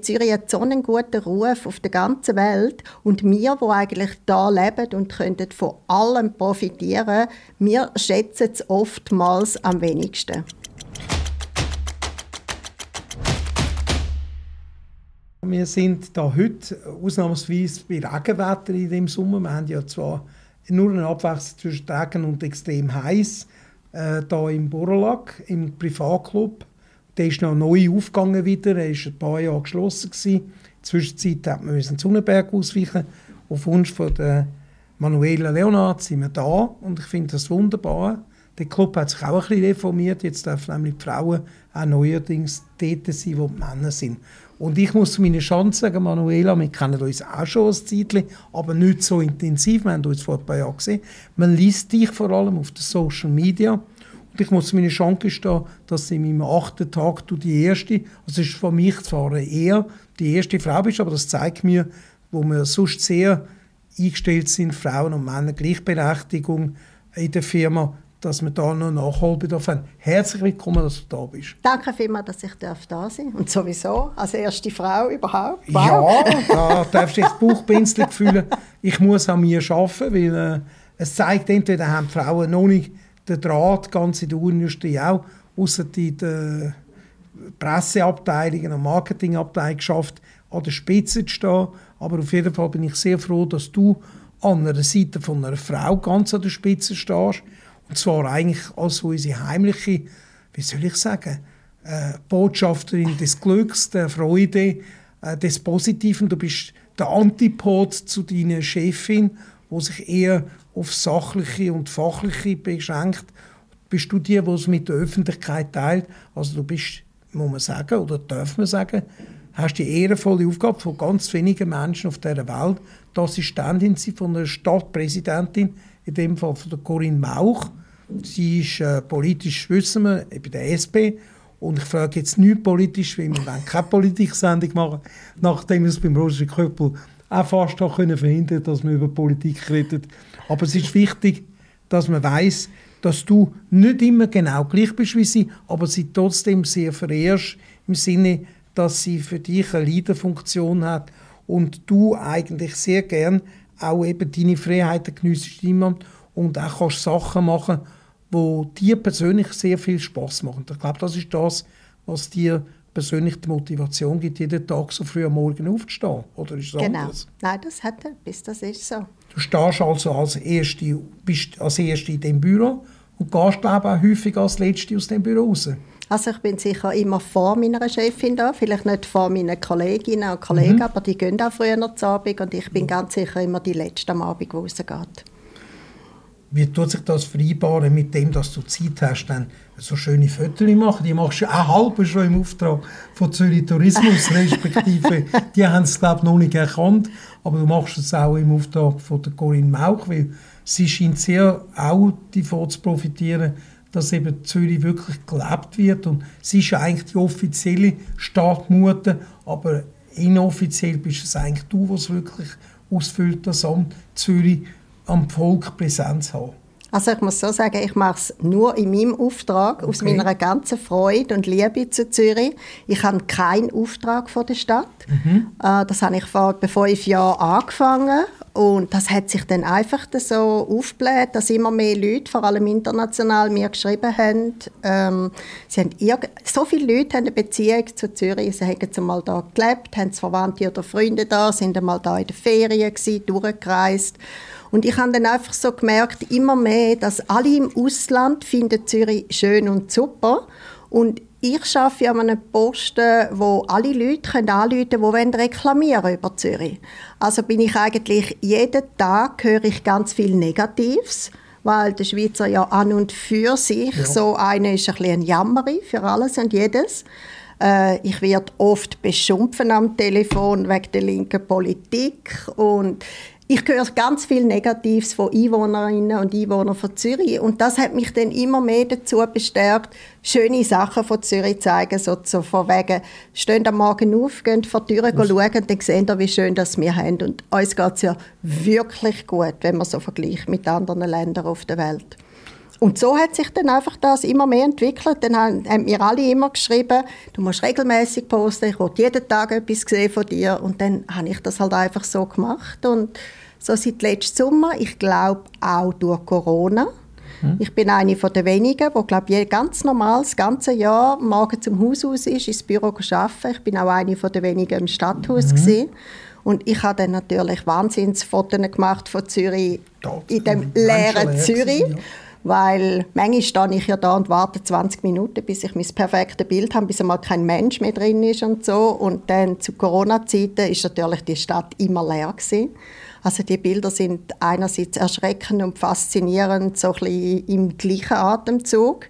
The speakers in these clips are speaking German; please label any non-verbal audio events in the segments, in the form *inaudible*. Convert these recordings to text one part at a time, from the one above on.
Zürich hat so einen guten Ruf auf der ganzen Welt und wir, die eigentlich da leben und können von allem profitieren, wir schätzen es oftmals am wenigsten. Wir sind da heute ausnahmsweise bei Regenwetter in dem Sommer. Wir haben ja zwar nur eine Abwechslung zwischen Regen und extrem heiß äh, da im Borlack, im Privatclub. Der ist noch neu aufgegangen wieder. Er war ein paar Jahre geschlossen. Gewesen. In Zwischenzeit hat man den Sonnenberg ausweichen. Auf Wunsch von der Manuela Leonard sind wir da und ich finde das wunderbar. Der Club hat sich auch ein bisschen reformiert. Jetzt dürfen nämlich die Frauen auch neuerdings dort sein, wo die Männer sind. Und ich muss zu meiner Chance sagen, Manuela, wir kennen uns auch schon ein Zeitchen, aber nicht so intensiv. Wir haben uns vor ein paar Jahren gesehen. Man liest dich vor allem auf den Social Media. Und ich muss zu meiner Chance gestehen, dass in meinem achten Tag du die erste, also es ist von mich zwar eher die erste Frau bist, aber das zeigt mir, wo wir sonst sehr eingestellt sind, Frauen und Männer, Gleichberechtigung in der Firma, dass wir da noch Nachholbedarf haben. Herzlich willkommen, dass du da bist. Danke vielmals, dass ich da sein darf. Und sowieso als erste Frau überhaupt. Wow. Ja, da darfst du dich Bauchpinseln fühlen. Ich muss an mir arbeiten, weil äh, es zeigt, entweder haben Frauen noch nicht den Draht ganz in der Uhrenindustrie auch, außer in der Presseabteilung und Marketingabteilung geschafft, an der Spitze zu stehen. Aber auf jeden Fall bin ich sehr froh, dass du an der Seite von einer Frau ganz an der Spitze stehst und zwar eigentlich als unsere heimliche, wie soll ich sagen, äh, Botschafterin des Glücks, der Freude, äh, des Positiven. Du bist der Antipod zu deiner Chefin, wo sich eher auf Sachliche und Fachliche beschränkt. Bist du die, die es mit der Öffentlichkeit teilt? Also du bist, muss man sagen, oder darf man sagen, hast die ehrenvolle Aufgabe von ganz wenigen Menschen auf dieser Welt, die Assistentin von einer Stadtpräsidentin, in dem Fall von der Corinne Mauch, Sie ist äh, politisch, wissen wir, bei der SP. Und ich frage jetzt nicht politisch, weil wir keine Politik-Sendung machen, nachdem es beim Roger Köppel auch fast auch können verhindern dass man über Politik redet. Aber es ist wichtig, dass man weiß, dass du nicht immer genau gleich bist wie sie, aber sie trotzdem sehr verehrst, im Sinne, dass sie für dich eine Leaderfunktion hat und du eigentlich sehr gern auch eben deine Freiheiten geniessest und auch kannst Sachen machen wo dir persönlich sehr viel Spaß machen. Ich glaube, das ist das, was dir persönlich die Motivation gibt, jeden Tag so früh am Morgen aufzustehen. Oder ist das genau. Anders? Nein, das hat er, bis das ist so. Du stehst also als Erste, bist als Erste in dem Büro und gehst glaube auch häufig als Letzte aus dem Büro raus. Also ich bin sicher immer vor meiner Chefin da, vielleicht nicht vor meinen Kolleginnen und Kollegen, mhm. aber die gehen auch früher zur Abend und ich bin ganz sicher immer die Letzte am Abend, die rausgeht. Wie tut sich das vereinbaren mit dem, dass du Zeit hast, dann so schöne Fotos machen? Die machst du auch halb schon im Auftrag von Zürich Tourismus, *laughs* respektive die haben es glaube ich noch nicht erkannt, aber du machst es auch im Auftrag von der Corinne Mauch, weil sie scheint sehr auch davon zu profitieren, dass eben Zürich wirklich gelebt wird. Und sie ist eigentlich die offizielle Stadtmutter, aber inoffiziell bist es eigentlich du, was wirklich ausfüllt das Amt Zürich am Volk Präsenz haben? Also ich muss so sagen, ich mache es nur in meinem Auftrag, okay. aus meiner ganzen Freude und Liebe zu Zürich. Ich habe keinen Auftrag von der Stadt. Mhm. Äh, das habe ich vor etwa fünf Jahren angefangen und das hat sich dann einfach so aufgebläht, dass immer mehr Leute, vor allem international, mir geschrieben haben, ähm, sie haben so viele Leute haben eine Beziehung zu Zürich, sie haben einmal da gelebt, haben Verwandte oder Freunde da, sind einmal da in der Ferien gewesen, durchgereist und ich habe dann einfach so gemerkt, immer mehr, dass alle im Ausland finden Zürich schön und super. Und ich arbeite an einem Posten, wo alle Leute können anrufen können, die reklamieren über Zürich. Also bin ich eigentlich jeden Tag höre ich ganz viel Negatives, weil der Schweizer ja an und für sich ja. so eine ist ein bisschen ein Jammeri für alles und jedes. Äh, ich werde oft beschimpfen am Telefon wegen der linken Politik und ich höre ganz viel Negatives von Einwohnerinnen und Einwohnern von Zürich und das hat mich dann immer mehr dazu bestärkt, schöne Sachen von Zürich zu zeigen, so, so von wegen, stehen am Morgen auf, gehen vor die Tür schauen und dann sehen wir, wie schön das wir haben und uns geht es ja wirklich gut, wenn man so vergleicht mit anderen Ländern auf der Welt. und so hat sich dann einfach das immer mehr entwickelt. Dann haben, haben mir alle immer geschrieben, du musst regelmäßig posten, ich will jeden Tag etwas sehen von dir. Und dann habe ich das halt einfach so gemacht. Und so seit letztem Sommer, ich glaube auch durch Corona. Hm. Ich bin eine von den wenigen, die glaube ganz normal das ganze Jahr morgen zum Haus aus ist, ins Büro arbeiten. Ich bin auch eine von den wenigen im Stadthaus mhm. Und ich habe dann natürlich Wahnsinnsfotos gemacht von Zürich, Dort, in dem leeren Zürich. Ja. Weil manchmal stehe ich ja da und warte 20 Minuten, bis ich mein perfektes Bild habe, bis einmal kein Mensch mehr drin ist und so. Und dann zu Corona-Zeiten ist natürlich die Stadt immer leer gewesen. Also die Bilder sind einerseits erschreckend und faszinierend, so ein bisschen im gleichen Atemzug.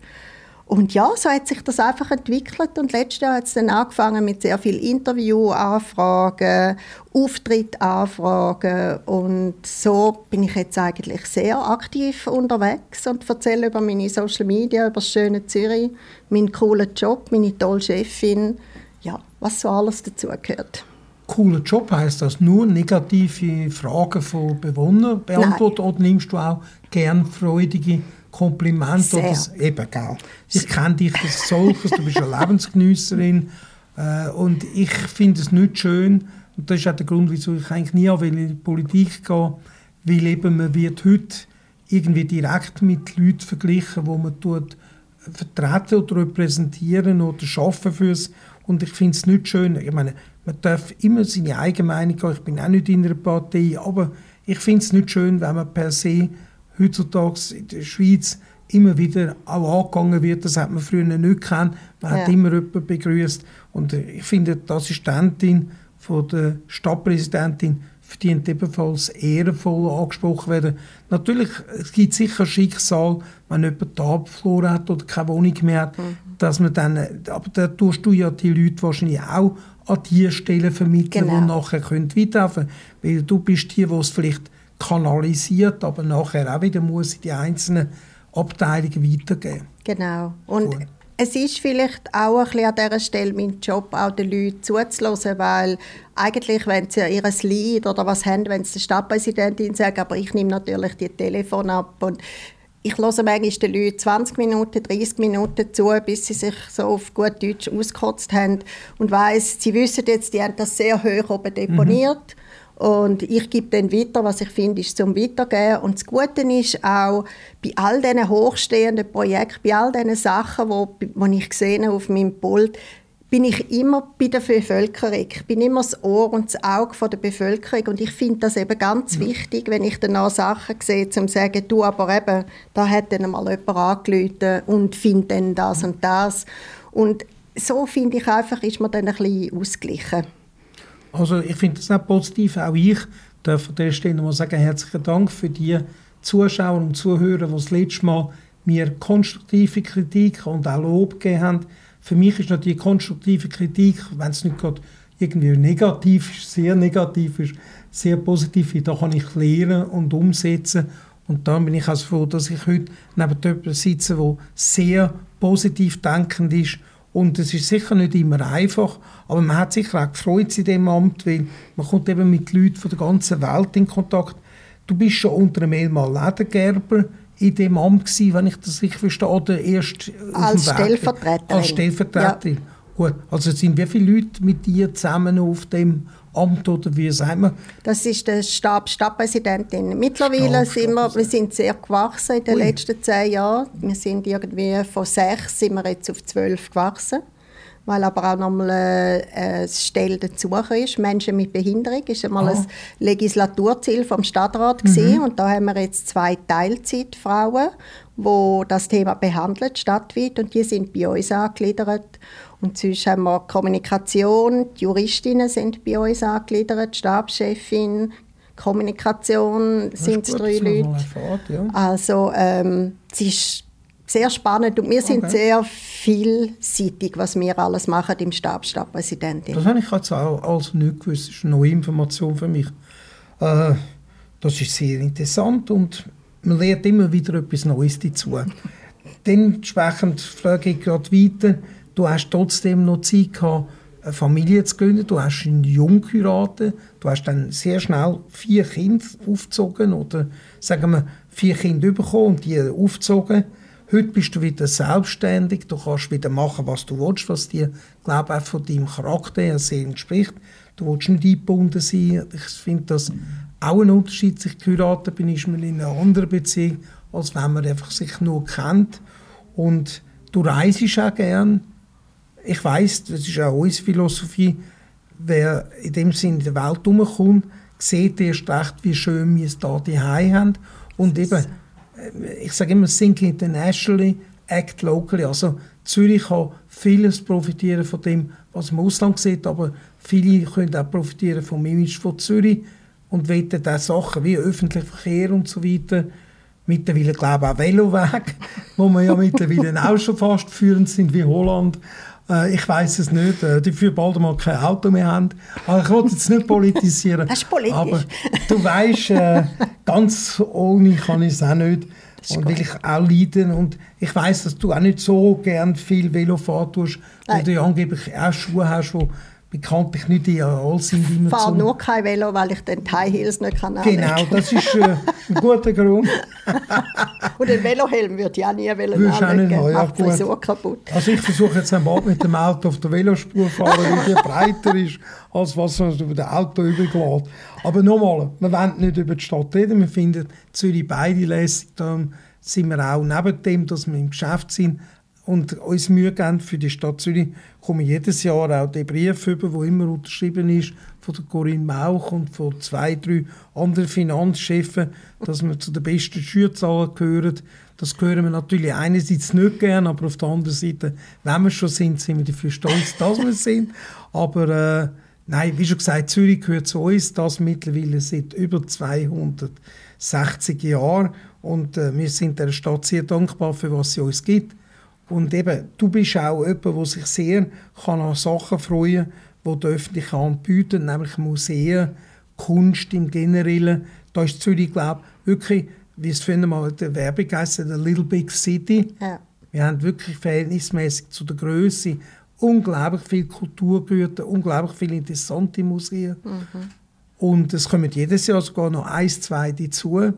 Und ja, so hat sich das einfach entwickelt und letztes Jahr hat es dann angefangen mit sehr vielen Interviewanfragen, Auftrittsanfragen und so bin ich jetzt eigentlich sehr aktiv unterwegs und erzähle über meine Social Media, über das schöne Zürich, meinen coolen Job, meine tolle Chefin, ja, was so alles dazugehört. Cooler Job heißt das nur negative Fragen von Bewohnern beantworten oder nimmst du auch gern freudige Kompliment Sehr. oder eben, gell. Ich kenne dich als solches, du bist eine Lebensgenüsserin äh, und ich finde es nicht schön und das ist auch der Grund, wieso ich eigentlich nie in die Politik gehe, weil eben man wird heute irgendwie direkt mit Leuten verglichen, wo man tut vertreten oder repräsentieren oder schaffen fürs und ich finde es nicht schön. Ich meine, man darf immer seine eigene Meinung haben. Ich bin auch nicht in einer Partei, aber ich finde es nicht schön, wenn man per se heutzutage in der Schweiz immer wieder auch angegangen wird. Das hat man früher nicht gekannt. Man ja. hat immer jemanden begrüßt. Und äh, ich finde, die Assistentin von der Stadtpräsidentin verdient ebenfalls ehrenvoll angesprochen werden. Natürlich, es gibt sicher Schicksal, wenn jemand Abflur hat oder keine Wohnung mehr hat, mhm. dass man dann, aber da tust du ja die Leute wahrscheinlich auch an die Stellen vermitteln, genau. die nachher weiterhelfen können. Weil du bist die, die es vielleicht kanalisiert, aber nachher auch wieder muss in die einzelnen Abteilungen weitergeben. Genau. Und cool. es ist vielleicht auch ein bisschen an dieser Stelle mein Job, auch den Leuten zuzulassen, weil eigentlich, wenn sie ihr Lied oder was haben, wenn sie der Stadtpräsidentin sagen, aber ich nehme natürlich die Telefon ab und ich höre manchmal den Leuten 20 Minuten, 30 Minuten zu, bis sie sich so auf gut Deutsch ausgekotzt haben und weiss, sie wissen jetzt, die haben das sehr hoch oben deponiert. Mhm. Und ich gebe dann weiter, was ich finde, ist zum Weitergeben. Und das Gute ist auch, bei all diesen hochstehenden Projekten, bei all diesen Sachen, die wo ich sehe auf meinem Pult, bin ich immer bei der Bevölkerung. Ich bin immer das Ohr und das Auge der Bevölkerung. Und ich finde das eben ganz ja. wichtig, wenn ich dann auch Sachen sehe, um zu sagen, du, aber eben, da hat dann mal jemand angerufen und findet dann das und das. Und so finde ich einfach, ist man dann ein bisschen ausgeglichen. Also ich finde das auch positiv. Auch ich darf an dieser Stelle mal sagen, herzlichen Dank für die Zuschauer und Zuhörer, die das letzte Mal mir konstruktive Kritik und auch Lob gegeben haben. Für mich ist natürlich konstruktive Kritik, wenn es nicht gerade irgendwie negativ ist, sehr negativ ist, sehr positiv, da kann ich lernen und umsetzen. Und dann bin ich also froh, dass ich heute neben jemandem sitze, der sehr positiv denkend ist und es ist sicher nicht immer einfach, aber man hat sicher auch gefreut in dem Amt, weil man kommt eben mit Leuten von der ganzen Welt in Kontakt. Du bist schon unter einem Mal Ledergerber in dem Amt gewesen, wenn ich das richtig verstehe, oder erst als Stellvertreterin. Als Stellvertreterin. Ja. Gut, also sind wie viele Leute mit dir zusammen auf dem Amt oder wie sagen wir? Das ist der Stab Stadtpräsidentin. Mittlerweile Stab, sind wir, wir sind sehr gewachsen in den Ui. letzten zehn Jahren. Wir sind irgendwie von sechs sind wir jetzt auf zwölf gewachsen weil aber auch nochmal äh, eine Stelle dazu ist. Menschen mit Behinderung ist einmal oh. ein Legislaturziel vom Stadtrat mhm. und da haben wir jetzt zwei Teilzeitfrauen, wo das Thema behandelt stadtweit und die sind bei uns angegliedert und sonst haben wir Kommunikation, die Juristinnen sind bei uns angegliedert, Stabschefin, Kommunikation sind es drei Leute. Erfahrt, ja. Also ähm, es ist sehr spannend und wir okay. sind sehr vielseitig, was wir alles machen im Stab Stadtpräsidentin. Das habe ich jetzt auch als nicht gewusst. Das ist eine neue Information für mich. Äh, das ist sehr interessant und man lernt immer wieder etwas Neues dazu. *laughs* Dementsprechend frage ich gerade weiter, Du hast trotzdem noch Zeit gehabt, eine Familie zu gründen. Du hast ihn jung geheiratet. Du hast dann sehr schnell vier Kinder aufgezogen oder sagen wir vier Kinder bekommen und die aufgezogen. Heute bist du wieder selbstständig, du kannst wieder machen, was du willst, was dir, glaube auch von deinem Charakter her sehr entspricht. Du willst nicht eingebunden sein. Ich finde das auch ein Unterschied, sich geheiratet bin, ist man in einer anderen Beziehung, als wenn man einfach sich nur kennt. Und du reist auch gern. Ich weiß, das ist auch unsere Philosophie, wer in dem Sinne in der Welt herumkommt, sieht erst recht, wie schön wir es hier daheim haben. Und eben, ich sage immer, think internationally, act locally. Also Zürich kann vieles profitieren von dem, was man im Ausland sieht, aber viele können auch profitieren vom Image von Zürich und wollen auch Sachen wie öffentlicher Verkehr und so weiter. Mittlerweile glaube ich auch Veloweg, *laughs* wo wir ja mittlerweile auch schon fast führend sind wie Holland. Äh, ich weiß es nicht, äh, die für bald mal kein Auto mehr haben. Aber ich wollte jetzt nicht politisieren. Das ist politisch. Aber du weißt, äh, *laughs* ganz ohne kann ich es auch nicht. Und will ich auch leiden. Und ich weiß, dass du auch nicht so gern viel Velo fahren tust, weil du ja angeblich auch Schuhe hast, die bekanntlich nicht ideal sind. Ich fahre nur kein Velo, weil ich den High Heels nicht kann Genau, das ist äh, ein guter Grund. *laughs* Und den Velohelm würde ich auch nie wollen Würdest anlegen. Auch nicht ja, so kaputt. Also ich versuche jetzt einmal mit dem Auto auf der Velospur zu fahren, weil die breiter ist, als was man über das Auto übergeht. Aber nochmal, wir wollen nicht über die Stadt reden. Wir finden Zürich beide lässig. Darum sind wir auch neben dem, dass wir im Geschäft sind, und uns Mühe geben für die Stadt Zürich, kommen jedes Jahr auch der Brief über, wo immer unterschrieben ist von der Corinne Mauch und von zwei, drei anderen Finanzchefen, dass wir zu den besten Schülerzahlen gehören. Das hören wir natürlich einerseits nicht gern, aber auf der anderen Seite, wenn wir schon sind, sind wir dafür stolz, *laughs* dass wir sind. Aber äh, nein, wie schon gesagt, Zürich gehört zu uns, das mittlerweile seit über 260 Jahren. Und äh, wir sind der Stadt sehr dankbar für was sie uns gibt. Und eben, du bist auch jemand, der sich sehr kann an Sachen freuen kann, die die öffentliche Hand nämlich Museen, Kunst im Generellen. Da ist Zürich, glaube ich, wirklich, wie es vorhin mal der Werbung heisst, eine Little Big City. Ja. Wir haben wirklich verhältnismäßig zu der Größe unglaublich viel Kulturgüter, unglaublich viele interessante Museen. Mhm. Und es kommen jedes Jahr sogar noch eins, zwei dazu.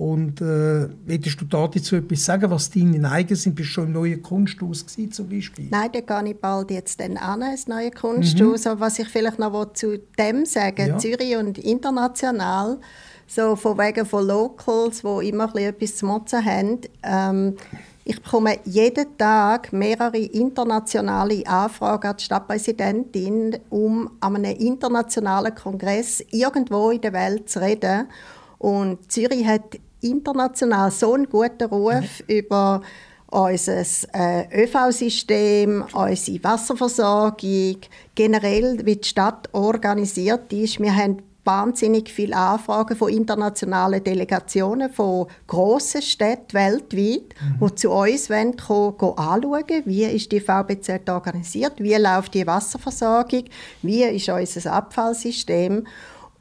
Und äh, willst du dazu etwas sagen, was deine Neigen sind? Bist du schon im neuen Kunsthaus gewesen, zum Beispiel? Nein, da gehe ich bald jetzt dann an, ins neue Kunsthaus. Mhm. Aber was ich vielleicht noch zu dem sagen ja. Zürich und international, so von wegen von Locals, die immer etwas zu motzen haben, ähm, ich bekomme jeden Tag mehrere internationale Anfragen an die Stadtpräsidentin, um an einem internationalen Kongress irgendwo in der Welt zu reden. Und Zürich hat international so einen guten Ruf mhm. über unser äh, ÖV-System, unsere Wasserversorgung, generell wie die Stadt organisiert ist. Wir haben wahnsinnig viele Anfragen von internationalen Delegationen von grossen Städten weltweit, mhm. die zu uns wollen, kommen, kommen anschauen, wie ist die VBZ organisiert, wie läuft die Wasserversorgung, wie ist unser Abfallsystem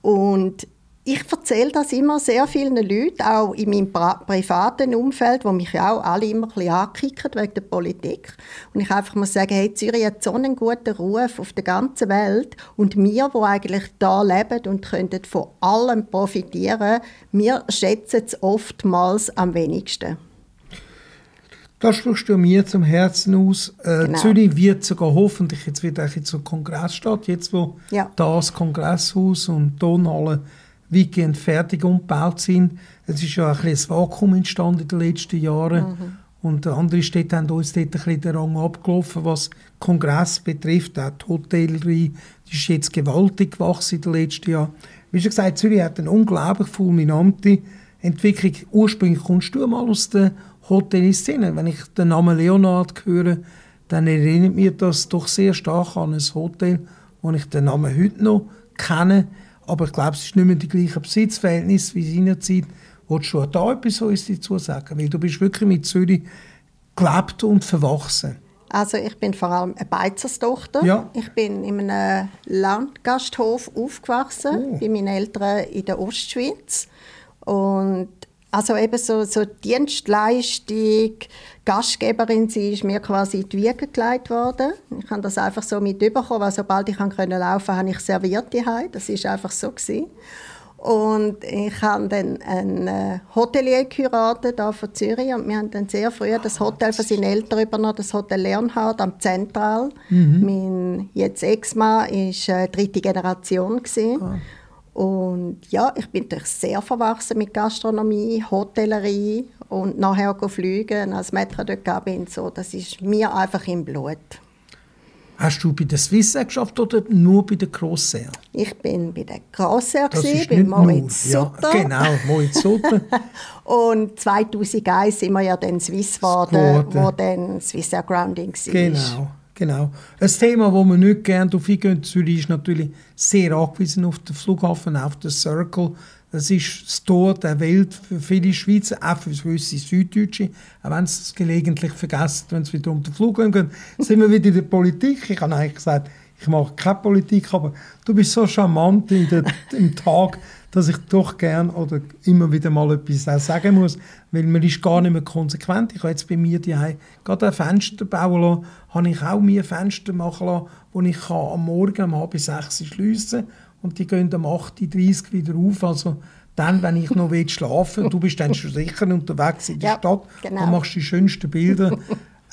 und ich erzähle das immer sehr vielen Leuten, auch in meinem privaten Umfeld, wo mich ja auch alle immer ein bisschen ankicken wegen der Politik. Und ich einfach muss sagen, hey, Zürich hat so einen guten Ruf auf der ganzen Welt und wir, die eigentlich da leben und könnten von allem profitieren, wir schätzen es oftmals am wenigsten. Das sprichst du mir zum Herzen aus. Äh, genau. Zürich wird sogar hoffentlich jetzt wieder zur Kongressstadt, jetzt wo ja. das Kongresshaus und Tonhalle weitgehend fertig umgebaut sind. Es ist ja ein, ein Vakuum entstanden in den letzten Jahren. Mhm. Und andere Städte haben uns dort ein bisschen den Rang abgelaufen, was Kongress betrifft. Auch die Hotellerie die ist jetzt gewaltig gewachsen in den letzten Jahren. Wie schon gesagt, Zürich hat eine unglaublich fulminante Entwicklung. Ursprünglich kommst du mal aus der Hotelszene. Wenn ich den Namen Leonard höre, dann erinnert mich das doch sehr stark an ein Hotel, wo ich den Namen heute noch kenne. Aber ich glaube, es ist nicht mehr die gleiche Besitzverhältnis wie seinerzeit. Wolltest du da etwas dazu sagen? Weil du bist wirklich mit Zürich gelebt und verwachsen. Also ich bin vor allem eine Beizerstochter. Ja. Ich bin in einem Landgasthof aufgewachsen, oh. bei meinen Eltern in der Ostschweiz. Und also eben so, so Dienstleistung, Gastgeberin sie ist mir quasi in die Wiege gelegt worden. Ich habe das einfach so mit überkommen, weil sobald ich laufen konnte, habe ich serviert die Das ist einfach so gewesen. Und ich habe dann einen äh, Hotelier geheiratet, hier von Zürich. Und wir haben dann sehr früh das Hotel von seinen Eltern übernommen, das Hotel Leonhard am Zentral. Mhm. Mein jetzt Ex-Mann war äh, dritte Generation. Ah. Und ja, ich bin natürlich sehr verwachsen mit Gastronomie, Hotellerie und nachher fliegen als Metro dort bin. So, das ist mir einfach im Blut. Hast du bei der Swissair geschafft oder nur bei der Crossair? Ich bin bei der Crossair, bei Moritz Sutter. Ja, genau, Moritz Sutter. *laughs* und 2001 sind wir ja dann Swiss geworden, wo dann Swissair Grounding war. Genau, genau. Ein Thema, das wir nicht gerne auf eingehen, Zürich ist natürlich sehr angewiesen auf den Flughafen, auf den Circle. Das ist das Tor der Welt für viele Schweizer, auch für gewisse Süddeutsche. Auch wenn sie es gelegentlich vergessen, wenn es wieder um den Flug geht, *laughs* sind wir wieder in der Politik. Ich habe eigentlich gesagt, ich mache keine Politik, aber du bist so charmant in der, im Tag, dass ich doch gern oder immer wieder mal etwas sagen muss, weil man ist gar nicht mehr konsequent. Ich habe jetzt bei mir die gerade ein Fenster bauen lassen, habe ich auch mir Fenster machen lassen, wo ich am Morgen um halb sechs schliessen kann und die gehen um 8.30 Uhr wieder auf. Also dann, wenn ich noch schlafen will, du bist dann schon sicher unterwegs in der ja, Stadt genau. und machst die schönsten Bilder.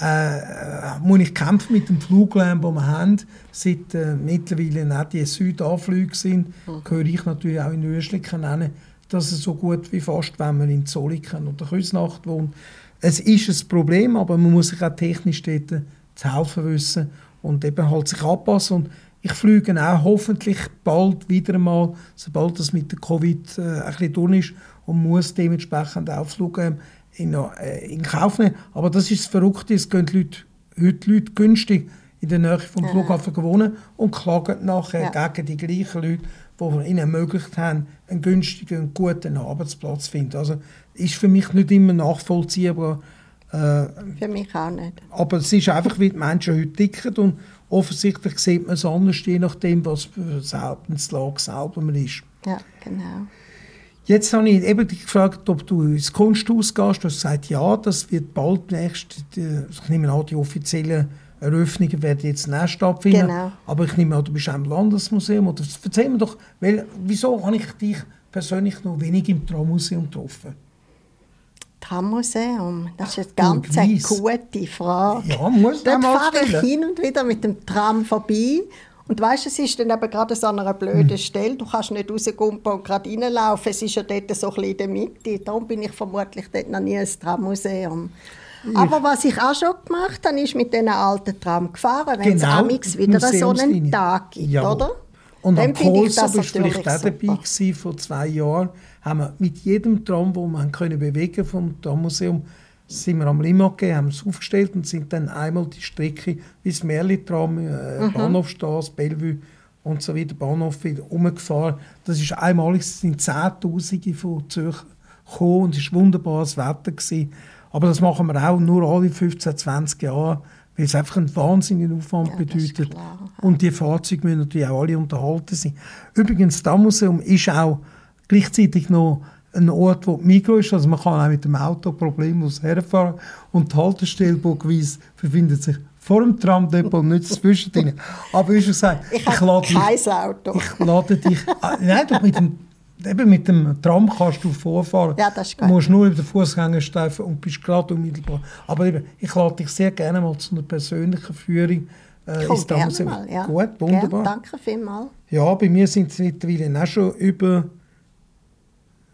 Äh, muss ich kämpfen mit dem Fluglärm, den wir haben. Seit äh, mittlerweile auch die Südanflüge sind, mhm. gehöre ich natürlich auch in Östlichen nennen, dass es so gut wie fast, wenn man in Zolliken oder Küsnacht wohnt. Es ist ein Problem, aber man muss sich auch technisch dort zu helfen wissen und eben halt sich anpassen. Und ich fliege auch hoffentlich bald wieder einmal, sobald das mit der Covid äh, ein bisschen durch ist und muss dementsprechend auch Flug in, äh, in Kauf nehmen. Aber das ist das Verrückte, es gehen Leute, heute Leute günstig in der Nähe vom Flughafen gewohnen und klagen nachher ja. gegen die gleichen Leute, die ihnen ermöglicht haben, einen günstigen und guten Arbeitsplatz zu finden. Also ist für mich nicht immer nachvollziehbar. Äh, für mich auch nicht. Aber es ist einfach, wie die Menschen heute ticken und offensichtlich sieht man es anders, je nachdem, was für eine Lage selber man ist. Ja, genau. Jetzt habe ich eben dich gefragt, ob du ins Kunsthaus gehst. Du hast gesagt, ja, das wird bald nächst, ich nehme an, die offiziellen Eröffnungen werden jetzt nicht stattfinden. Genau. Aber ich nehme an, du bist auch im Landesmuseum. Oder erzähl mir doch, weil, wieso habe ich dich persönlich noch wenig im Traummuseum getroffen? Trammuseum? Das ist eine ganz eine gute Frage. Ja, muss Dort fahre ich hin und wieder mit dem Tram vorbei. Und weißt, es ist dann eben gerade so an einer blöden hm. Stelle. Du kannst nicht rauskommen und gerade reinlaufen. Es ist ja dort so ein bisschen in der Mitte. Darum bin ich vermutlich dort noch nie ins Trammuseum. Aber was ich auch schon gemacht habe, ist mit diesen alten Tram gefahren, wenn genau, es wieder so einen Tag gibt, ja. oder? Und am bist du vielleicht auch dabei gewesen, vor zwei Jahren haben wir mit jedem Tram, den können bewegen vom Trammuseum, sind wir am gegeben, haben es aufgestellt und sind dann einmal die Strecke wie das Merli-Tram, äh, mhm. Bahnhofstrasse, Bellevue und so weiter, Bahnhof wieder umgefahren. Das ist einmalig, es sind Zehntausende von Zürcher gekommen und es war wunderbares Wetter. Gewesen. Aber das machen wir auch nur alle 15, 20 Jahre, weil es einfach einen wahnsinnigen Aufwand ja, bedeutet. Und die Fahrzeuge müssen natürlich auch alle unterhalten sein. Übrigens, das Dammuseum ist auch gleichzeitig noch ein Ort, wo Mikro ist, also man kann auch mit dem Auto problemlos herfahren und die Haltestelle Burgwies befindet sich vor dem Tramdepot, nicht zwischendrin. Aber wie schon gesagt, ich, ich lade dich, Auto. Ich lade dich, ah, nein, doch mit dem, eben mit dem Tram kannst du vorfahren. Ja, das ist gut. Du musst nur über den Fußgängerstreifen und bist gerade unmittelbar. Aber eben, ich lade dich sehr gerne mal zu einer persönlichen Führung äh, ins Trammuseum. Ja. Gut, wunderbar. Gerne, danke vielmals. Ja, bei mir sind es mittlerweile auch schon über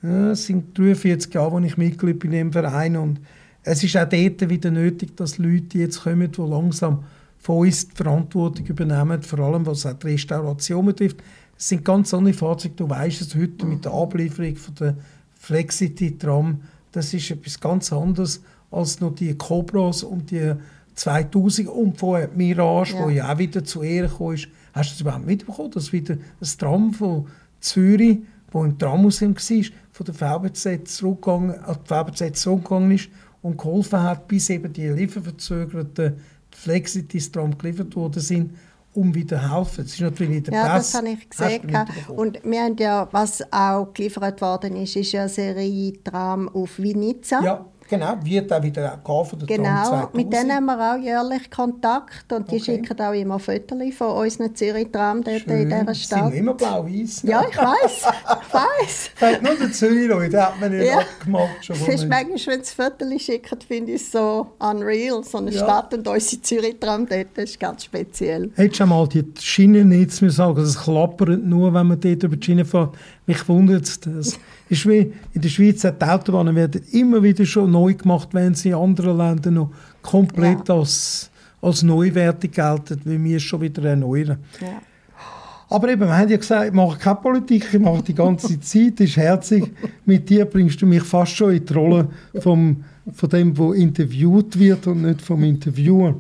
ja, es sind 43 Jahre, als ich Mitglied bin im Verein und es ist auch dort wieder nötig, dass Leute jetzt kommen, die langsam von uns die Verantwortung übernehmen, vor allem was auch die Restauration betrifft. Es sind ganz andere Fahrzeuge, du weißt es heute mit der Ablieferung von der Flexity-Tram, das ist etwas ganz anderes als nur die Cobras und die 2000 und vorher Mirage, ja. wo ja auch wieder zu Ehren gekommen ist. Hast du das überhaupt mitbekommen, dass wieder das Tram von Zürich, wo im Trammuseum war, von der VBZ zurückgegangen, an die VBZ zurückgegangen ist und geholfen hat, bis eben die lieferverzögerten Flexity-Strom geliefert worden sind, um wieder zu helfen. Das ist natürlich in der Ja, Presse. das habe ich gesehen. Und wir haben ja, was auch geliefert worden ist, ist ja eine Serie Tram auf Vinica. Ja, Genau, wird auch wieder gehen von der Genau, mit denen haben wir auch jährlich Kontakt und die okay. schicken auch immer Fotos von unseren Zürich-Tram dort Schön. in dieser Stadt. sind immer blau-weiß. Ja, ich weiß, ich *laughs* weiß. Vielleicht nur der Zürich-Leute, hat man nicht ja. abgemacht. Schon Fast manchmal, wenn sie Fotos schicken, finde ich es so unreal, so eine ja. Stadt und unsere Zürich-Tram dort, das ist ganz speziell. Hättest du mal die Schienennetz mir sagen, es klappert nur, wenn man dort über die Schiene fährt. Mich wundert es. Ist wie in der Schweiz, die Autobahnen werden immer wieder schon neu gemacht, wenn sie in anderen Ländern noch komplett ja. als, als neuwertig gelten, wie wir es schon wieder erneuern. Ja. Aber eben, wir haben ja gesagt, ich mache keine Politik, ich mache die ganze *laughs* Zeit, ist herzig. Mit dir bringst du mich fast schon in die Rolle vom, von dem, der interviewt wird und nicht vom Interviewer.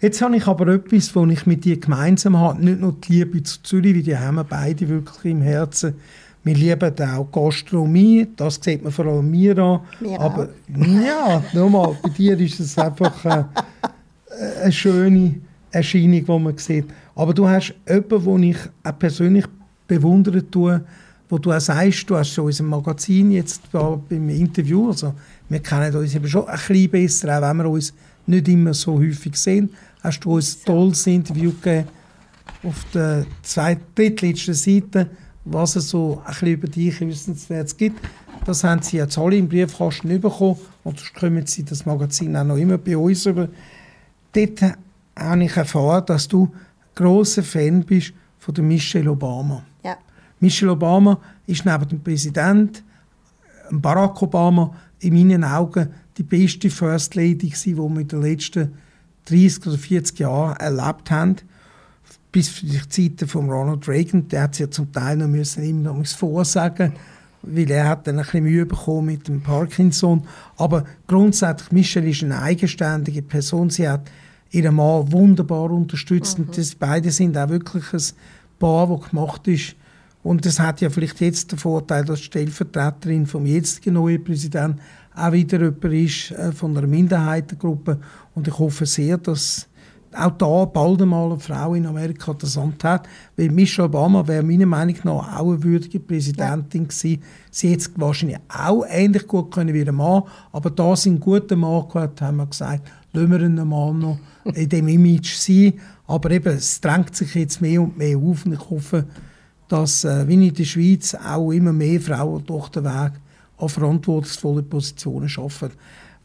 Jetzt habe ich aber etwas, was ich mit dir gemeinsam habe. Nicht nur die Liebe zu Zürich, weil die haben wir beide wirklich im Herzen. Wir lieben auch Gastronomie, das sieht man vor allem mir an. Mir aber auch. ja, nochmal, bei dir ist es einfach äh, eine schöne Erscheinung, die man sieht. Aber du hast jemanden, den ich auch persönlich bewundern tue, wo du auch sagst, du hast schon in unserem Magazin jetzt beim Interview, also wir kennen uns eben schon ein bisschen besser, auch wenn wir uns nicht immer so häufig sehen, hast du uns ein tolles Interview gegeben auf der zweiten, drittletzten Seite was es so ein bisschen über dich wissenswert gibt. Das haben Sie jetzt alle im Briefkasten bekommen und sonst kommen Sie das Magazin auch noch immer bei uns über. Dort habe ich erfahren, dass du großer Fan bist von der Michelle Obama. Ja. Michelle Obama ist neben dem Präsident Barack Obama in meinen Augen die beste First Lady die wir in den letzten 30 oder 40 Jahren erlebt haben bis für die Zeiten von Ronald Reagan, der hat es ja zum Teil noch müssen ihm noch vorsagen, weil er hat dann ein bisschen Mühe bekommen mit dem Parkinson. Aber grundsätzlich, Michelle ist eine eigenständige Person. Sie hat ihren Mann wunderbar unterstützt mhm. und das, beide sind auch wirklich ein Paar, das gemacht ist. Und das hat ja vielleicht jetzt den Vorteil, dass die Stellvertreterin vom jetzigen neuen Präsidenten auch wieder jemand ist äh, von einer Minderheitengruppe. Und ich hoffe sehr, dass auch da bald einmal eine Frau in Amerika das Amt hat. Weil Michelle Obama wäre meiner Meinung nach auch eine würdige Präsidentin gewesen. Sie hätte es wahrscheinlich auch ähnlich gut können wie ein Mann, aber da sie einen guten Mann gehabt haben wir gesagt, lassen wir einen Mann noch in dem Image sein. Aber eben, es drängt sich jetzt mehr und mehr auf und ich hoffe, dass, äh, wie in der Schweiz, auch immer mehr Frauen durch den Weg an verantwortungsvolle Positionen arbeiten.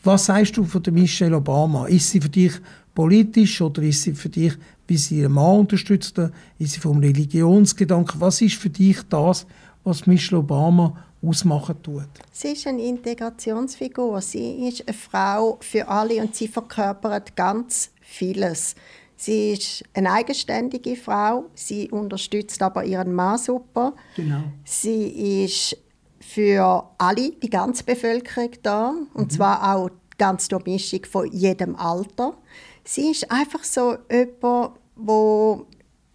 Was sagst du von der Michelle Obama? Ist sie für dich politisch oder ist sie für dich, wie sie ihren Mann unterstützt, ist sie vom Religionsgedanken? Was ist für dich das, was Michelle Obama ausmachen tut? Sie ist eine Integrationsfigur. Sie ist eine Frau für alle und sie verkörpert ganz vieles. Sie ist eine eigenständige Frau. Sie unterstützt aber ihren Mann super. Genau. Sie ist für alle, die ganze Bevölkerung da. Und mhm. zwar auch ganz durch Mischung von jedem Alter sie ist einfach so jemand, wo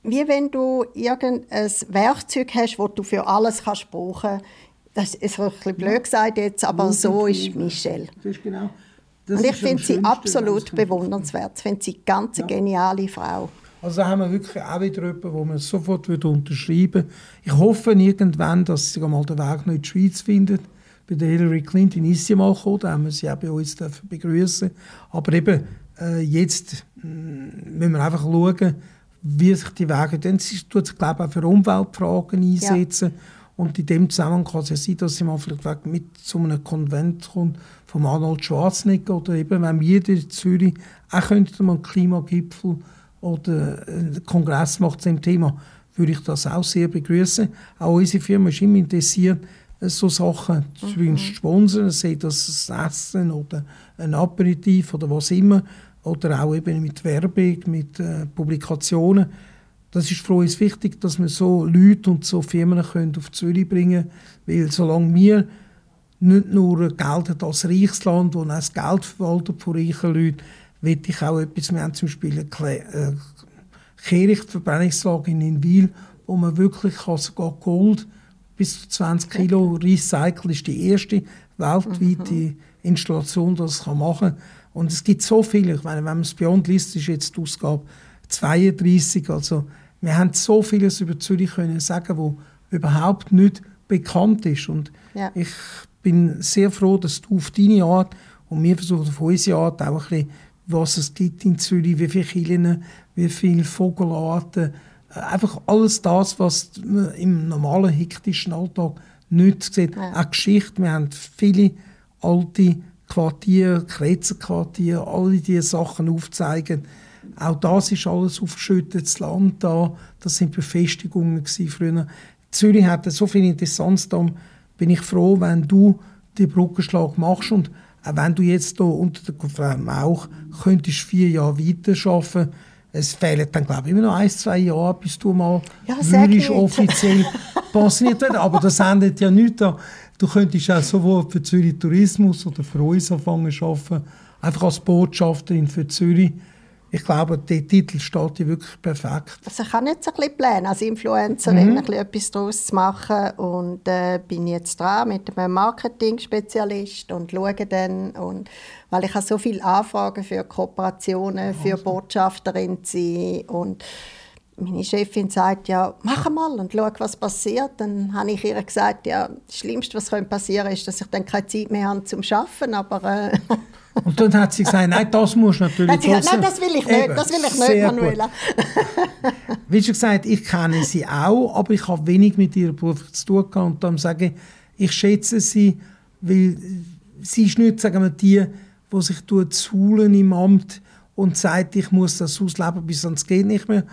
wie wenn du irgendein Werkzeug hast, das du für alles kannst brauchen kannst. Das ist ein bisschen blöd gesagt jetzt, aber so ist Michelle. Das ist genau. Das Und ich finde sie absolut bewundernswert. Ich finde sie eine ganz ja. geniale Frau. Also da haben wir wirklich auch wieder jemanden, wo man sofort unterschreiben würde. Ich hoffe irgendwann, dass sie mal den Weg noch in die Schweiz findet. Bei der Hillary Clinton ist sie mal gekommen, da haben wir sie auch bei uns begrüßen. Aber eben, äh, jetzt äh, müssen wir einfach schauen, wie sich die Wege, dann tut sich glaube ich auch für Umweltfragen einsetzen. Ja. Und in dem Zusammenhang kann es ja sein, dass sie mal vielleicht mit zu einem Konvent kommt von Arnold Schwarzenegger oder eben, wenn wir in Zürich auch könnten einen Klimagipfel oder einen Kongress macht zu dem Thema, würde ich das auch sehr begrüßen. Auch unsere Firma ist immer interessiert, so Sachen mhm. zu sponsern, sei das ein Essen oder ein Aperitif oder was immer, oder auch eben mit Werbung, mit äh, Publikationen. Das ist für uns wichtig, dass wir so Leute und so Firmen können auf Zürich bringen können, weil solange wir nicht nur gelten als reiches Land, das Geld verwaltet von reichen Leuten, will ich auch etwas, wir haben zum Beispiel eine äh, Kehrichtverbrennungslage in Wil, wo man wirklich sogar Gold bis zu 20 Kilo Recycle ist die erste weltweite mhm. Installation, die das machen kann. Und es gibt so viele, ich meine, wenn man es Beyond liest, ist jetzt die Ausgabe 32, also wir haben so vieles über Zürich können sagen, wo überhaupt nicht bekannt ist. Und ja. ich bin sehr froh, dass du auf deine Art Und wir versuchen auf unsere Art auch ein bisschen, was es gibt in Zürich, wie viele Kirchen, wie viele Vogelarten, einfach alles das, was man im normalen hektischen Alltag nicht sieht. Ja. Auch Geschichte, wir haben viele alte Quartiere, Kretzenquartiere, alle diese Sachen aufzeigen. Auch das ist alles aufgeschüttetes Land da. Das sind Befestigungen früher. Zürich hat so viel Interessanz. Da bin ich froh, wenn du den Brückenschlag machst und auch wenn du jetzt hier unter der Mauch könntest vier Jahre weiter arbeiten es fehlen dann, glaube ich, immer noch ein, zwei Jahre, bis du mal ja, würdest offiziell pensioniert werden. Aber das endet ja nicht da. Du könntest auch sowohl für Zürich Tourismus oder für uns anfangen zu arbeiten, einfach als Botschafterin für Zürich ich glaube, der Titel steht dir wirklich perfekt. Also ich kann jetzt ein bisschen planen, als Influencerin mhm. ein bisschen etwas daraus zu machen und äh, bin jetzt dran mit einem Marketing-Spezialist und schaue dann, und, weil ich habe so viele Anfragen für Kooperationen, für Botschafterin zu sein und meine Chefin sagt, ja, mach mal und schau, was passiert. Dann habe ich ihr gesagt, ja, das Schlimmste, was passieren könnte, ist, dass ich dann keine Zeit mehr habe zum Arbeiten, aber... Äh, *laughs* Und dann hat sie gesagt, nein, das muss natürlich gesagt, Nein, das will ich nicht, Eben, das will ich nicht, Manuela. *laughs* Wie schon gesagt, ich kenne sie auch, aber ich habe wenig mit ihrer Beruf zu tun gehabt. Und darum sage ich, ich schätze sie, weil sie ist nicht, sagen wir, die, die sich zuhlen im Amt und sagt, ich muss das ausleben, bis sonst geht nicht mehr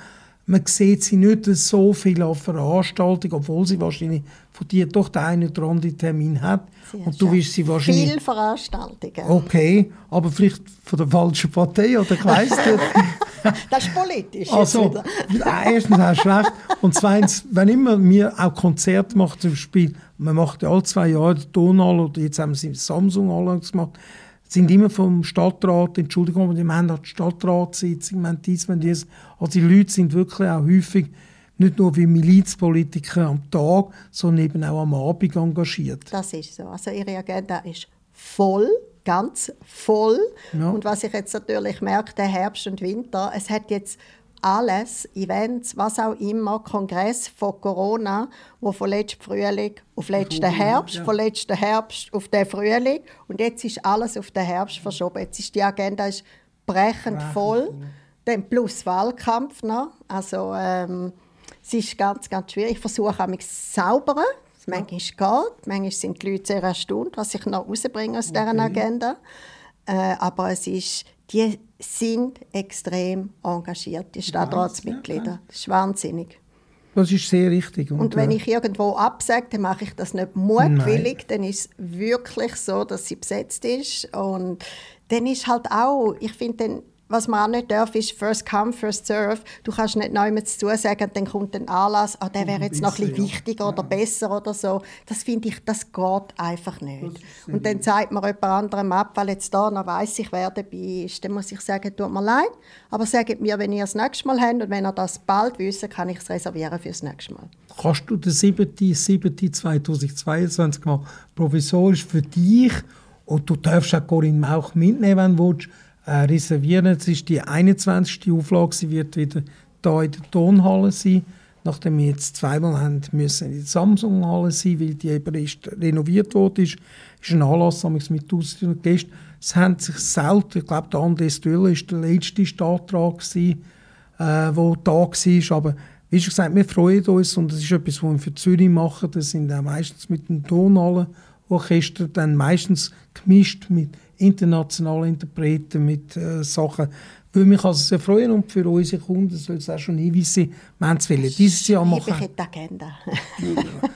man sieht sie nicht so viel an Veranstaltungen, obwohl sie wahrscheinlich von dir doch den einen oder anderen Termin hat. Sie und du wirst sie wahrscheinlich... Viele Veranstaltungen. Okay, aber vielleicht von der falschen Partei oder ich weiss *laughs* das ist politisch. Also, erstens auch schlecht. Und zweitens, wenn immer wir auch Konzerte machen, zum Beispiel, man macht ja alle zwei Jahre den Tonal oder jetzt haben sie Samsung alle gemacht, sind immer vom Stadtrat, Entschuldigung, wir haben die Stadtratssitzung, wir haben dies, wir haben dies. Also die Leute sind wirklich auch häufig nicht nur wie Milizpolitiker am Tag, sondern eben auch am Abend engagiert. Das ist so. Also ihre Agenda ist voll, ganz voll. Ja. Und was ich jetzt natürlich merke, der Herbst und Winter, es hat jetzt alles, Events, was auch immer, Kongress von Corona, wo von letztem Frühling auf letzten Herbst, ja. von letzten Herbst auf den Frühling und jetzt ist alles auf den Herbst verschoben. Jetzt ist die Agenda ist brechend voll, dann plus Wahlkampf noch. Also ähm, es ist ganz, ganz schwierig. Ich versuche mich sauber. Manchmal geht, manchmal sind die Leute sehr erstaunt, was ich noch rausbringe aus okay. dieser Agenda. Äh, aber es ist die sind extrem engagiert, die Stadtratsmitglieder. Das ist wahnsinnig. Das ist sehr richtig. Und, und wenn äh, ich irgendwo absage, dann mache ich das nicht mutwillig. Nein. Dann ist es wirklich so, dass sie besetzt ist. Und dann ist halt auch, ich finde, was man auch nicht darf, ist First Come, First Serve. Du kannst nicht niemand zu sagen, dann kommt ein Anlass, oh, der wäre jetzt noch ein bisschen wichtiger oder besser oder so. Das finde ich, das geht einfach nicht. Und dann zeigt man jemand anderem ab, weil jetzt da noch weiss ich, wer dabei ist. Dann muss ich sagen, tut mir leid, aber sagt mir, wenn ihr das nächste Mal habt und wenn ihr das bald wisst, kann ich es reservieren für das nächste Mal. Kannst du den 7.7.2022 mal provisorisch für dich und du darfst auch Corinne Mauch mitnehmen, wenn du willst, reservieren. Es ist die 21. Auflage. Sie wird wieder hier in der Tonhalle sein. Nachdem wir jetzt zweimal haben müssen in der Samsung-Halle sein, weil die eben erst renoviert wurde, ist, ist ein Anlass mit tausenden Gästen. Es haben sich selten, ich glaube, der Andres Döller war der letzte Stadtrat, gewesen, äh, da war. Aber wie schon gesagt, wir freuen uns und das ist etwas, was wir für Zürich machen. Das sind auch meistens mit dem Tonhallenorchester, dann meistens gemischt mit internationale Interpreten, mit äh, Sachen. Würde mich also sehr freuen und für unsere Kunden soll es auch schon hinweisen, wir haben es dieses Jahr machen. Ich die Agenda.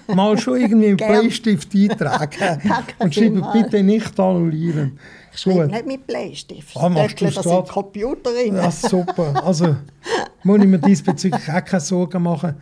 *laughs* Mal schon irgendwie einen Bleistift eintragen. *laughs* und schreiben bitte nicht annullieren. Ich schreibe nicht mit Bleistift. Ah, machst du das im Computer rein. Ja, super. Also muss ich mir diesbezüglich auch keine Sorgen machen.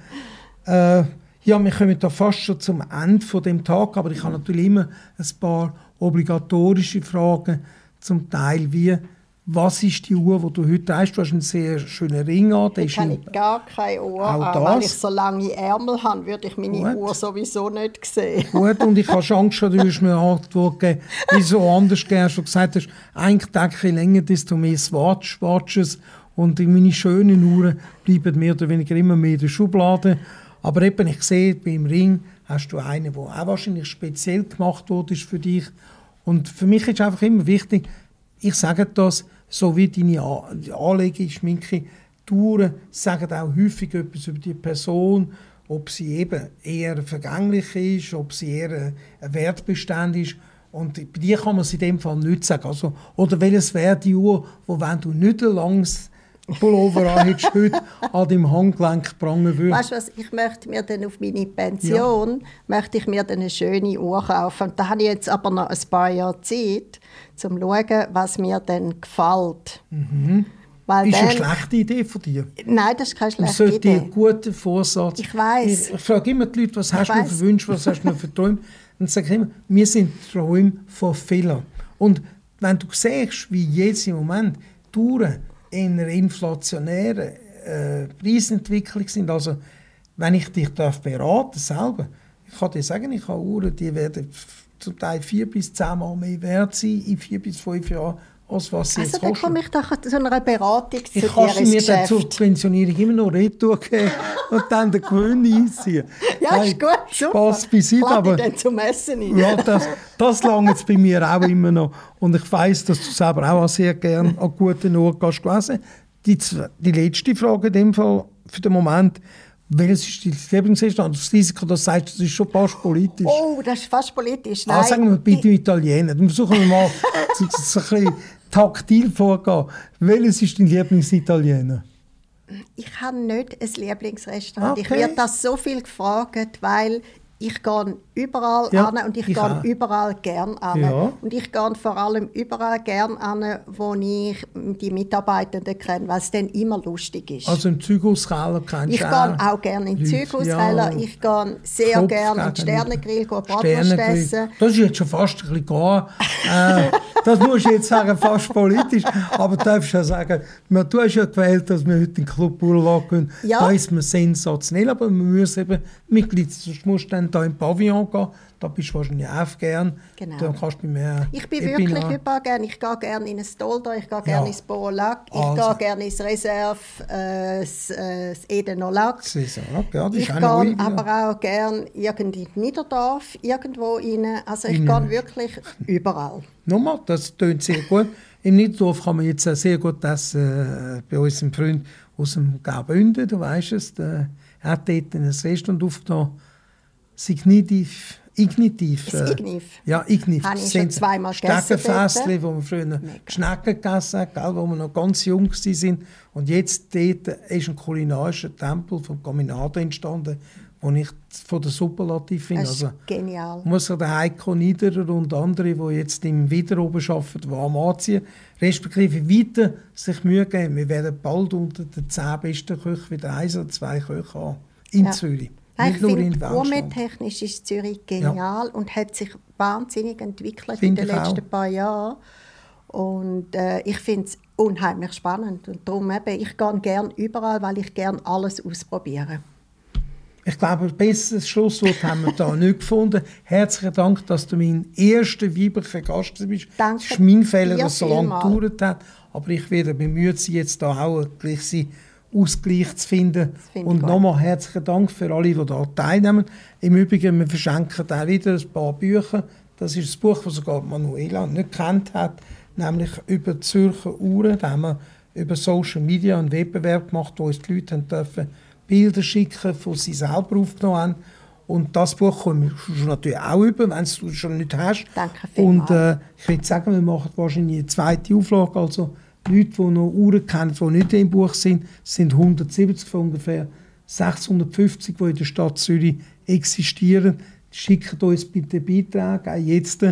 Äh, ja, wir kommen da fast schon zum Ende von dem Tag, aber ich habe natürlich immer ein paar obligatorische Fragen, zum Teil wie was ist die Uhr, die du heute hast? Du hast einen sehr schönen Ring an. Ich habe gar keine Uhr auch an. Weil ich so lange Ärmel habe, würde ich meine Gut. Uhr sowieso nicht sehen. Gut, und ich habe Angst, du wirst mir eine Antwort geben, wieso anders gehen. Du gesagt hast, eigentlich denke ich länger, desto mehr Swatch, Swatches und meine schönen Uhren bleiben mehr oder weniger immer mehr in der Schublade. Aber eben, ich sehe, beim Ring hast du einen, der auch wahrscheinlich speziell gemacht wurde für dich. Und für mich ist einfach immer wichtig, ich sage das, so wie deine Anlege, Schminke, Touren sagen auch häufig etwas über die Person, ob sie eben eher vergänglich ist, ob sie eher ein Wertbestand ist. Und bei dir kann man es in dem Fall nicht sagen. Also, oder welches wäre die Uhr, wo wenn du nicht langes Pullover an hättest, heute an deinem Handgelenk gebrannt würde? Weißt du was, ich möchte mir dann auf meine Pension, ja. möchte ich mir dann eine schöne Uhr kaufen. Und da habe ich jetzt aber noch ein paar Jahre Zeit, um zu schauen, was mir dann gefällt. Mhm. Weil ist dann, eine schlechte Idee von dir? Nein, das ist keine schlechte sollte Idee. einen guten Vorsatz. Ich weiß. Ich, ich frage immer die Leute, was ich hast du für Wünsche, was hast du für Träume? Und sage ich immer, wir sind Träume von Fehlern. Und wenn du siehst, wie jetzt im Moment Touren in einer inflationären äh, Preisentwicklung sind, also wenn ich dich darf beraten selber, ich kann dir sagen, ich habe Uhren, die werden zum Teil vier bis zehn Mal mehr wert sein in vier bis fünf Jahren als was sie also jetzt dann komme ich doch zu einer Beratung zu ich kann mir dann zur Pensionierung immer noch Retour geben und dann den Gewinn einziehen. Ja, Nein, ist gut, super. Spass beiseite, aber... dann zum Essen rein. Ja, das, das lange jetzt bei mir auch immer noch. Und ich weiss, dass du selber auch sehr gerne an guten Orten gehst gelesen. Die, die letzte Frage in dem Fall für den Moment welches ist dein Lieblingsrestaurant? Das Risiko, das sagst, das ist schon fast politisch. Oh, das ist fast politisch. Ah, Nein. Ah, sagen wir bitte Italiener. Dann versuchen wir mal *laughs* so, so ein bisschen taktil vorgehen. Welches ist dein Lieblingsitaliener? Ich habe nicht ein Lieblingsrestaurant. Okay. Ich werde das so viel gefragt, weil ich gehe überall ja, an und ich, ich gehe auch. überall gern an. Ja. Und ich gehe vor allem überall gern an, wo ich die Mitarbeitenden kenne, weil es dann immer lustig ist. Also im Züghauskeller kennst ich du? Ich gehe auch gerne in den Züghauskeller. Ja. Ich gehe sehr gerne in den Sternengrill, Bratwurst essen. Das ist jetzt schon fast ein bisschen gar. äh, das musst du jetzt sagen, fast politisch. Aber du darfst ja sagen, du hast ja gewählt, dass wir heute in den Club Urlaub gehen. Ja. Da ist man sensationell, aber man muss eben Mitglied, sonst musst du dann da im Pavillon gehen. Da bist du wahrscheinlich auch gern. Genau. Dann kannst du mehr ich bin Epina. wirklich überall gern. Ich gehe gerne in ein Stolder, ich gehe gerne ja. ins Boolac, ich also. gehe gerne ins Reserve, äh, das, äh, das Edenolac. ja, ich gehe aber auch gerne irgendwie in Niederdorf, irgendwo rein. Also ich gehe wirklich überall. Nochmal, das tönt sehr gut. In Niederdorf kann man jetzt sehr gut essen, äh, bei unserem Freund aus dem Gaubünden, du weißt es, der hat dort ein Restaurant aufgetan, Signitiv, Ignitiv. Das äh, Ignif. Ja, Ignif. Habe ich schon zweimal. Steckenfässli, wo wir früher Mega. Gegessen haben, wo wir noch ganz jung waren. Und jetzt dort ist ein kulinarischer Tempel vom Caminado entstanden, den ich von der Superlativ finde. Also, genial. Muss ja der Heiko Niederer und andere, die jetzt im Wiederoben arbeiten, warm anziehen, respektive weiter sich Mühe geben. Wir werden bald unter den zehn besten Köchen wieder eins oder zwei Köche haben in ja. Zürich. Nicht ich finde, gourmet-technisch ist Zürich genial ja. und hat sich wahnsinnig entwickelt find in den letzten auch. paar Jahren. Und äh, ich finde es unheimlich spannend. Und darum eben, ich gehe gerne überall, weil ich gerne alles ausprobiere. Ich glaube, ein besseres Schlusswort haben wir da *laughs* nicht gefunden. Herzlichen Dank, dass du mein erster weiblicher Gast bist. Danke. Es ist mein Fehler, dass es so lange gedauert hat. Aber ich werde bemüht sein, jetzt da auch gleich sein Ausgleich zu finden. Und nochmal herzlichen Dank für alle, die da teilnehmen. Im Übrigen, wir verschenken auch wieder ein paar Bücher. Das ist das Buch, das sogar Manuela nicht kennt hat, nämlich über die Zürcher Uhren. Da haben wir über Social Media einen Wettbewerb gemacht, wo uns die Leute dürfen Bilder schicken, die sie selber aufgenommen haben. Und das Buch kommen wir natürlich auch über, wenn du es schon nicht hast. Danke vielmals. Und äh, ich würde sagen, wir machen wahrscheinlich eine zweite Auflage. Also Leute, die noch Uhren kennen, die nicht im Buch sind, sind 170 von ungefähr 650, die in der Stadt Zürich existieren. Schickt uns bitte Beiträge, auch jetzt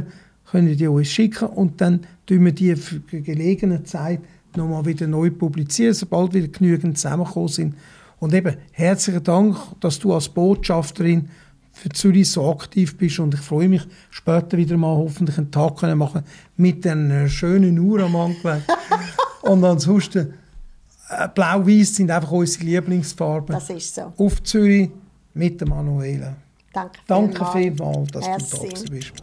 können die uns schicken und dann tun wir die für gelegene Zeit nochmal wieder neu publizieren, sobald wieder genügend zusammengekommen sind. Und eben, herzlichen Dank, dass du als Botschafterin für Zürich so aktiv bist und ich freue mich, später wieder mal hoffentlich einen Tag können machen mit einer schönen Uhr am Handgelenk. *laughs* und ansonsten, äh, blau-weiß sind einfach unsere Lieblingsfarben. Das ist so. Auf Zürich mit der Manuela. Danke vielmals. Danke vielmals, dass Merci. du da bist.